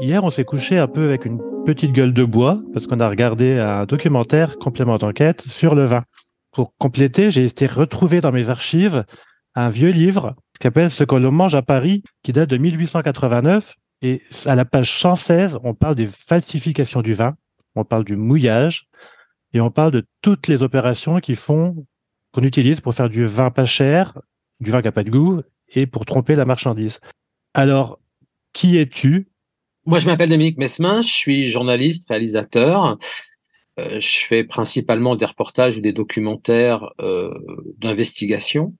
Hier, on s'est couché un peu avec une petite gueule de bois parce qu'on a regardé un documentaire complément d'enquête sur le vin. Pour compléter, j'ai été retrouvé dans mes archives un vieux livre qui s'appelle Ce que l'on mange à Paris, qui date de 1889. Et à la page 116, on parle des falsifications du vin, on parle du mouillage et on parle de toutes les opérations qui font qu'on utilise pour faire du vin pas cher, du vin qui n'a pas de goût et pour tromper la marchandise. Alors, qui es-tu? Moi, je m'appelle Dominique Mesmin, je suis journaliste, réalisateur. Euh, je fais principalement des reportages ou des documentaires euh, d'investigation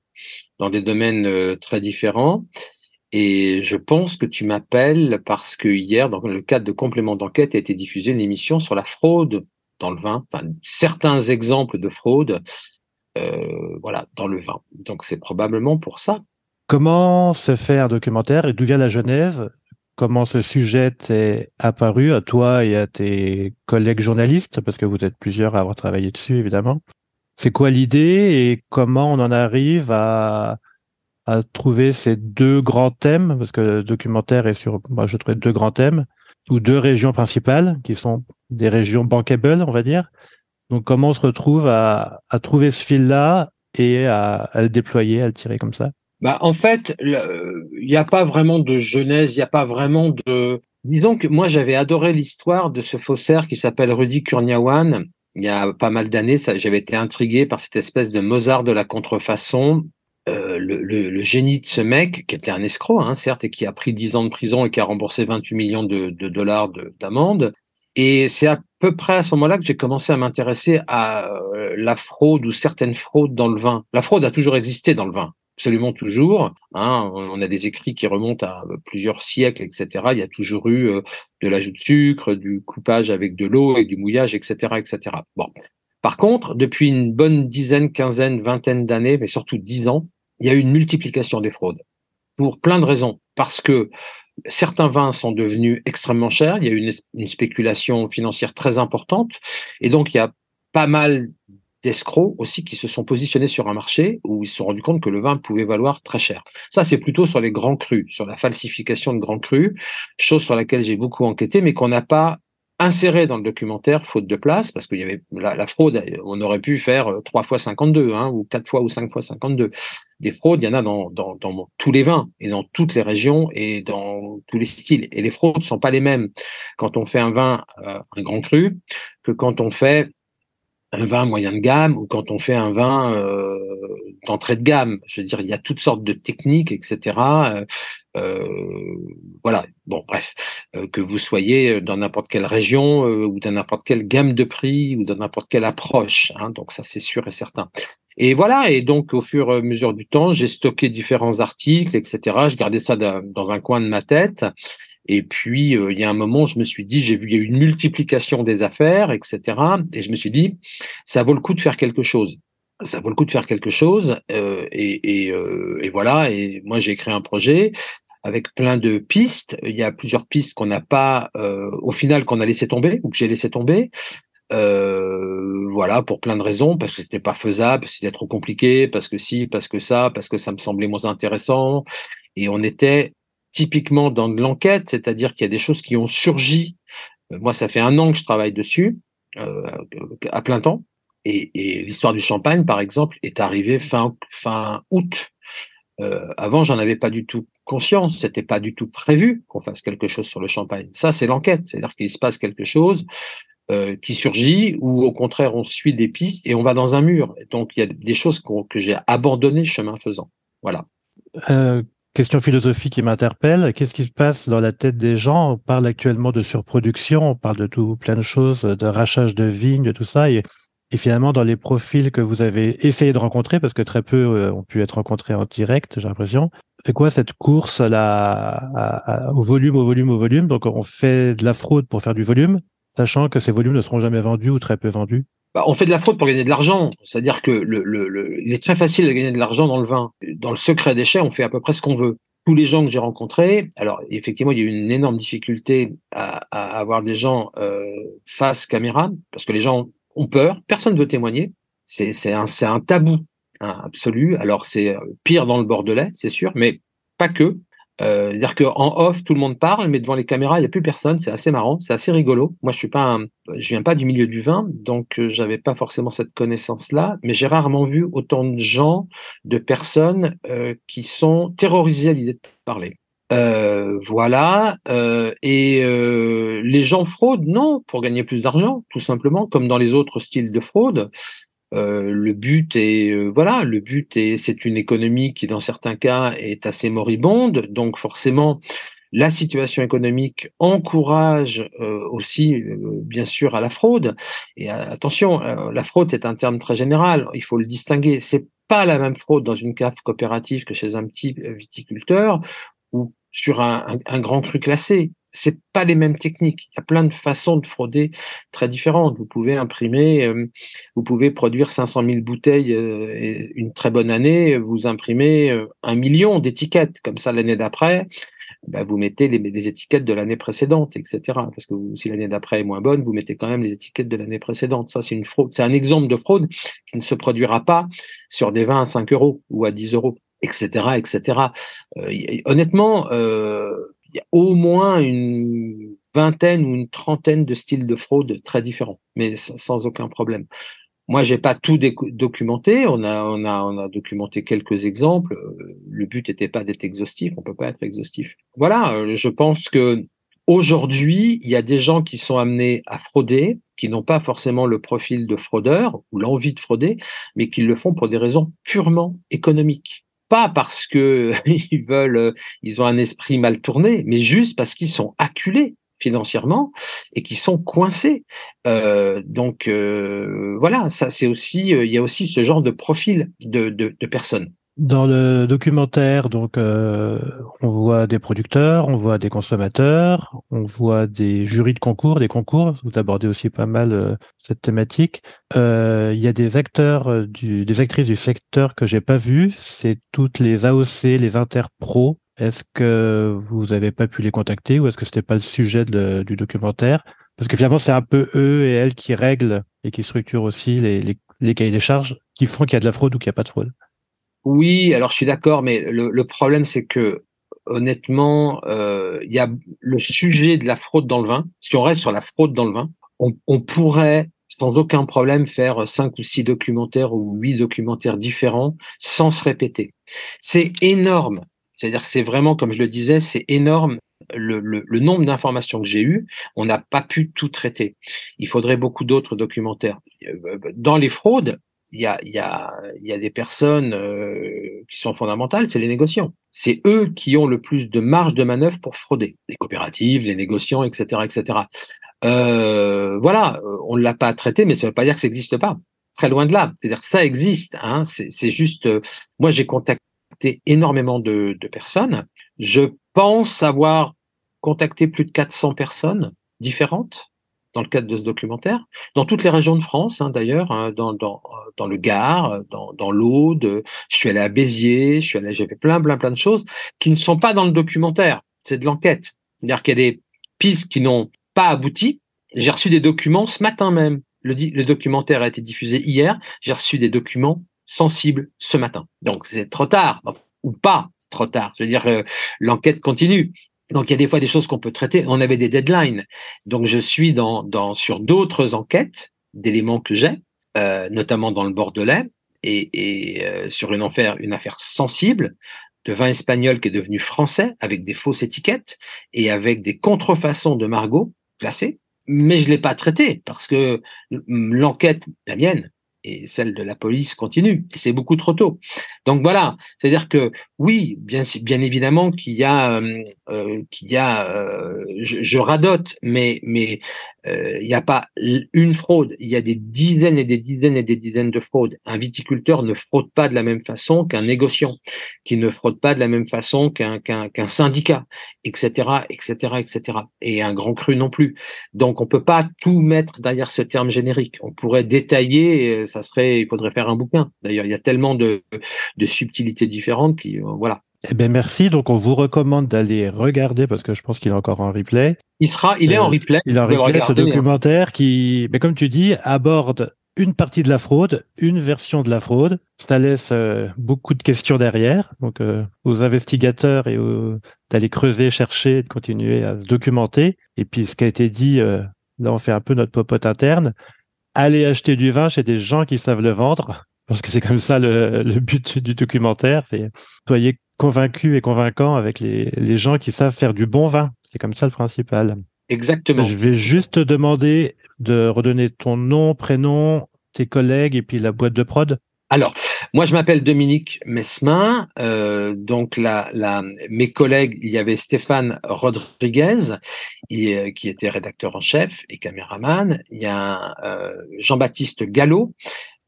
dans des domaines euh, très différents. Et je pense que tu m'appelles parce que hier, dans le cadre de complément d'enquête, a été diffusée une émission sur la fraude dans le vin, enfin, certains exemples de fraude, voilà, dans le vin. Donc c'est probablement pour ça. Comment se fait un documentaire et d'où vient la genèse? Comment ce sujet t'est apparu à toi et à tes collègues journalistes, parce que vous êtes plusieurs à avoir travaillé dessus, évidemment. C'est quoi l'idée et comment on en arrive à, trouver ces deux grands thèmes, parce que le documentaire est sur, moi, je trouvais deux grands thèmes, ou deux régions principales, qui sont des régions bankable, on va dire. Donc, comment on se retrouve à, trouver ce fil-là et à le déployer, à le tirer comme ça? Bah, en fait, il n'y a pas vraiment de genèse, il n'y a pas vraiment de. Disons que moi, j'avais adoré l'histoire de ce faussaire qui s'appelle Rudy Kurniawan. Il y a pas mal d'années, j'avais été intrigué par cette espèce de Mozart de la contrefaçon. Euh, le, génie de ce mec, qui était un escroc, hein, certes, et qui a pris 10 ans de prison et qui a remboursé 28 millions de, de dollars d'amende. Et c'est à peu près à ce moment-là que j'ai commencé à m'intéresser à euh, la fraude ou certaines fraudes dans le vin. La fraude a toujours existé dans le vin absolument toujours. Hein, on a des écrits qui remontent à plusieurs siècles, etc. Il y a toujours eu euh, de l'ajout de sucre, du coupage avec de l'eau et du mouillage, etc., etc. Bon. Par contre, depuis une bonne dizaine, quinzaine, vingtaine d'années, mais surtout dix ans, il y a eu une multiplication des fraudes pour plein de raisons. Parce que certains vins sont devenus extrêmement chers, il y a eu une, une spéculation financière très importante, et donc il y a pas mal d'escrocs aussi qui se sont positionnés sur un marché où ils se sont rendus compte que le vin pouvait valoir très cher. Ça, c'est plutôt sur les grands crus, sur la falsification de grands crus, chose sur laquelle j'ai beaucoup enquêté, mais qu'on n'a pas inséré dans le documentaire, faute de place, parce qu'il y avait la, fraude, on aurait pu faire 3 euh, fois 52, hein, ou 4 fois ou 5 fois 52. Des fraudes, il y en a dans, dans, tous les vins, et dans toutes les régions, et dans tous les styles. Et les fraudes ne sont pas les mêmes quand on fait un vin, euh, un grand cru, que quand on fait un vin moyen de gamme ou quand on fait un vin euh, d'entrée de gamme. Je veux dire, il y a toutes sortes de techniques, etc. Euh, euh, voilà. Bon, bref, que vous soyez dans n'importe quelle région ou dans n'importe quelle gamme de prix ou dans n'importe quelle approche. Hein, donc ça, c'est sûr et certain. Et voilà. Et donc, au fur et à mesure du temps, j'ai stocké différents articles, etc. Je gardais ça dans un coin de ma tête. Et puis, euh, il y a un moment, je me suis dit, j'ai vu, il y a eu une multiplication des affaires, etc. Et je me suis dit, ça vaut le coup de faire quelque chose. Ça vaut le coup de faire quelque chose. Euh, et, euh, et, voilà. Et moi, j'ai créé un projet avec plein de pistes. Il y a plusieurs pistes qu'on n'a pas, au final, qu'on a laissé tomber ou que j'ai laissé tomber. voilà, pour plein de raisons, parce que c'était pas faisable, parce que c'était trop compliqué, parce que si, parce que ça, parce que ça me semblait moins intéressant. Et on était typiquement dans de l'enquête, c'est-à-dire qu'il y a des choses qui ont surgi. Euh, moi, ça fait un an que je travaille dessus, euh, à plein temps. Et, l'histoire du champagne, par exemple, est arrivée fin, fin août. Euh, avant, j'en avais pas du tout conscience, c'était pas du tout prévu qu'on fasse quelque chose sur le champagne. Ça, c'est l'enquête, c'est-à-dire qu'il se passe quelque chose euh, qui surgit, ou au contraire, on suit des pistes et on va dans un mur. Donc, il y a des choses que j'ai abandonnées chemin faisant. Voilà. Question philosophique qui m'interpelle. Qu'est-ce qui se passe dans la tête des gens? On parle actuellement de surproduction, on parle de tout, plein de choses, de rachage de vignes, de tout ça. Et, finalement, dans les profils que vous avez essayé de rencontrer, parce que très peu euh, ont pu être rencontrés en direct, j'ai l'impression, c'est quoi cette course à au volume, au volume, au volume? Donc, on fait de la fraude pour faire du volume, sachant que ces volumes ne seront jamais vendus ou très peu vendus bah, on fait de la fraude pour gagner de l'argent. C'est-à-dire que le, il est très facile de gagner de l'argent dans le vin. Dans le secret des chais, on fait à peu près ce qu'on veut. Tous les gens que j'ai rencontrés, alors effectivement, il y a eu une énorme difficulté à, avoir des gens euh, face caméra, parce que les gens ont peur, personne ne veut témoigner. C'est un, un tabou hein, absolu. Alors c'est euh, pire dans le Bordelais, c'est sûr, mais pas que. Euh, C'est-à-dire qu'en off, tout le monde parle, mais devant les caméras, il n'y a plus personne. C'est assez marrant, c'est assez rigolo. Moi, je suis pas, un, je viens pas du milieu du vin, donc euh, j'avais pas forcément cette connaissance-là. Mais j'ai rarement vu autant de gens, de personnes euh, qui sont terrorisées à l'idée de parler. Euh, voilà. Euh, et euh, les gens fraudent, non, pour gagner plus d'argent, tout simplement, comme dans les autres styles de fraude. Euh, le but est euh, voilà, le but est c'est une économie qui dans certains cas est assez moribonde, donc forcément la situation économique encourage euh, aussi euh, bien sûr à la fraude. Et attention, la fraude est un terme très général, il faut le distinguer. C'est pas la même fraude dans une cave coopérative que chez un petit viticulteur ou sur un, grand cru classé c'est pas les mêmes techniques. Il y a plein de façons de frauder très différentes. Vous pouvez imprimer, euh, vous pouvez produire 500 000 bouteilles euh, et une très bonne année, vous imprimez euh, un million d'étiquettes. Comme ça, l'année d'après, bah, vous mettez les, les étiquettes de l'année précédente, etc. Parce que si l'année d'après est moins bonne, vous mettez quand même les étiquettes de l'année précédente. Ça, c'est une fraude. C'est un exemple de fraude qui ne se produira pas sur des vins à 5 euros ou à 10 euros, etc., etc. honnêtement, il y a au moins une vingtaine ou une trentaine de styles de fraude très différents, mais sans aucun problème. Moi, j'ai pas tout documenté. On a, documenté quelques exemples. Le but n'était pas d'être exhaustif. On peut pas être exhaustif. Voilà. Je pense que aujourd'hui, il y a des gens qui sont amenés à frauder, qui n'ont pas forcément le profil de fraudeur ou l'envie de frauder, mais qui le font pour des raisons purement économiques pas parce que ils veulent, euh, ils ont un esprit mal tourné, mais juste parce qu'ils sont acculés financièrement et qui sont coincés. Euh, donc euh, voilà, ça c'est aussi, euh, il y a aussi ce genre de profil de, de personnes. Dans le documentaire, donc, euh, on voit des producteurs, on voit des consommateurs, on voit des jurys de concours, des concours. Vous abordez aussi pas mal euh, cette thématique. Euh, il y a des acteurs, du, des actrices du secteur que j'ai pas vu. C'est toutes les AOC, les interpros. Est-ce que vous avez pas pu les contacter ou est-ce que c'était pas le sujet du documentaire? Parce que finalement, c'est un peu eux et elles qui règlent et qui structurent aussi les, les, les cahiers des charges qui font qu'il y a de la fraude ou qu'il n'y a pas de fraude. Oui, alors je suis d'accord, mais le, problème c'est que honnêtement, euh, il y a le sujet de la fraude dans le vin. Si on reste sur la fraude dans le vin, on, pourrait sans aucun problème faire cinq ou six documentaires ou huit documentaires différents sans se répéter. C'est énorme. C'est-à-dire, c'est vraiment, comme je le disais, c'est énorme le, le, le, nombre d'informations que j'ai eues, on n'a pas pu tout traiter. Il faudrait beaucoup d'autres documentaires. Dans les fraudes, il y a, y, a, y a des personnes euh, qui sont fondamentales, c'est les négociants. C'est eux qui ont le plus de marge de manœuvre pour frauder. Les coopératives, les négociants, etc., etc. Euh, voilà, on ne l'a pas traité, mais ça ne veut pas dire que ça n'existe pas. Très loin de là. C'est-à-dire ça existe. Hein, c'est juste. Euh, moi, j'ai contacté énormément de, de personnes. Je pense avoir contacté plus de 400 personnes différentes dans le cadre de ce documentaire, dans toutes les régions de France, hein, d'ailleurs, hein, dans, le Gard, dans, l'Aude, je suis allé à Béziers, je suis allé, j'ai fait plein, plein, plein de choses qui ne sont pas dans le documentaire, c'est de l'enquête. C'est-à-dire qu'il y a des pistes qui n'ont pas abouti. J'ai reçu des documents ce matin même. Le, le documentaire a été diffusé hier. J'ai reçu des documents sensibles ce matin. Donc c'est trop tard, ou pas trop tard. Je veux dire, euh, l'enquête continue. Donc il y a des fois des choses qu'on peut traiter. On avait des deadlines. Donc je suis dans, dans sur d'autres enquêtes d'éléments que j'ai, euh, notamment dans le Bordelais et, et euh, sur une affaire, une affaire sensible de vin espagnol qui est devenu français avec des fausses étiquettes et avec des contrefaçons de Margot placées. Mais je l'ai pas traité parce que l'enquête, la mienne, et celle de la police continue. Et c'est beaucoup trop tôt. Donc voilà, c'est-à-dire que oui, bien, évidemment qu'il y a, euh, qu'il y a, je, je, radote, mais euh, il n'y a pas une fraude, il y a des dizaines et des dizaines et des dizaines de fraudes. Un viticulteur ne fraude pas de la même façon qu'un négociant, qui ne fraude pas de la même façon qu'un syndicat, etc., etc., etc. Et un grand cru non plus. Donc on peut pas tout mettre derrière ce terme générique. On pourrait détailler, ça serait, il faudrait faire un bouquin. D'ailleurs, il y a tellement de, de subtilités différentes qui, voilà. Eh ben merci. Donc on vous recommande d'aller regarder parce que je pense qu'il est encore en replay. Il sera, il est en replay. Il est en replay ce documentaire qui, mais comme tu dis, aborde une partie de la fraude, une version de la fraude. Ça laisse euh, beaucoup de questions derrière. Donc, euh, aux investigateurs et d'aller creuser, chercher, de continuer à se documenter. Et puis, ce qui a été dit, euh, là, on fait un peu notre popote interne. Aller acheter du vin chez des gens qui savent le vendre. Parce que c'est comme ça le, but du documentaire. C'est soyez convaincus et convaincants avec les, les gens qui savent faire du bon vin. C'est comme ça le principal. Exactement. Je vais juste te demander de redonner ton nom, prénom, tes collègues et puis la boîte de prod. Alors, moi, je m'appelle Dominique Mesmin. Euh, donc, la, la, mes collègues, il y avait Stéphane Rodriguez, euh, qui était rédacteur en chef et caméraman. Il y a euh, Jean-Baptiste Gallo,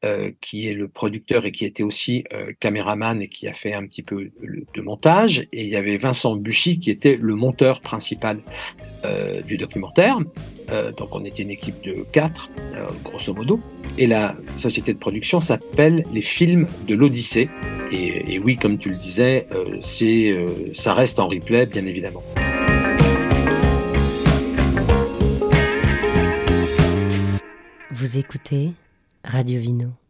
euh, qui est le producteur et qui était aussi euh, caméraman et qui a fait un petit peu de montage. Et il y avait Vincent Buchy qui était le monteur principal euh, du documentaire. donc on était une équipe de quatre, grosso modo. Et la société de production s'appelle Les Films de l'Odyssée. Et, et, oui, comme tu le disais, ça reste en replay, bien évidemment. Vous écoutez Radio Vino.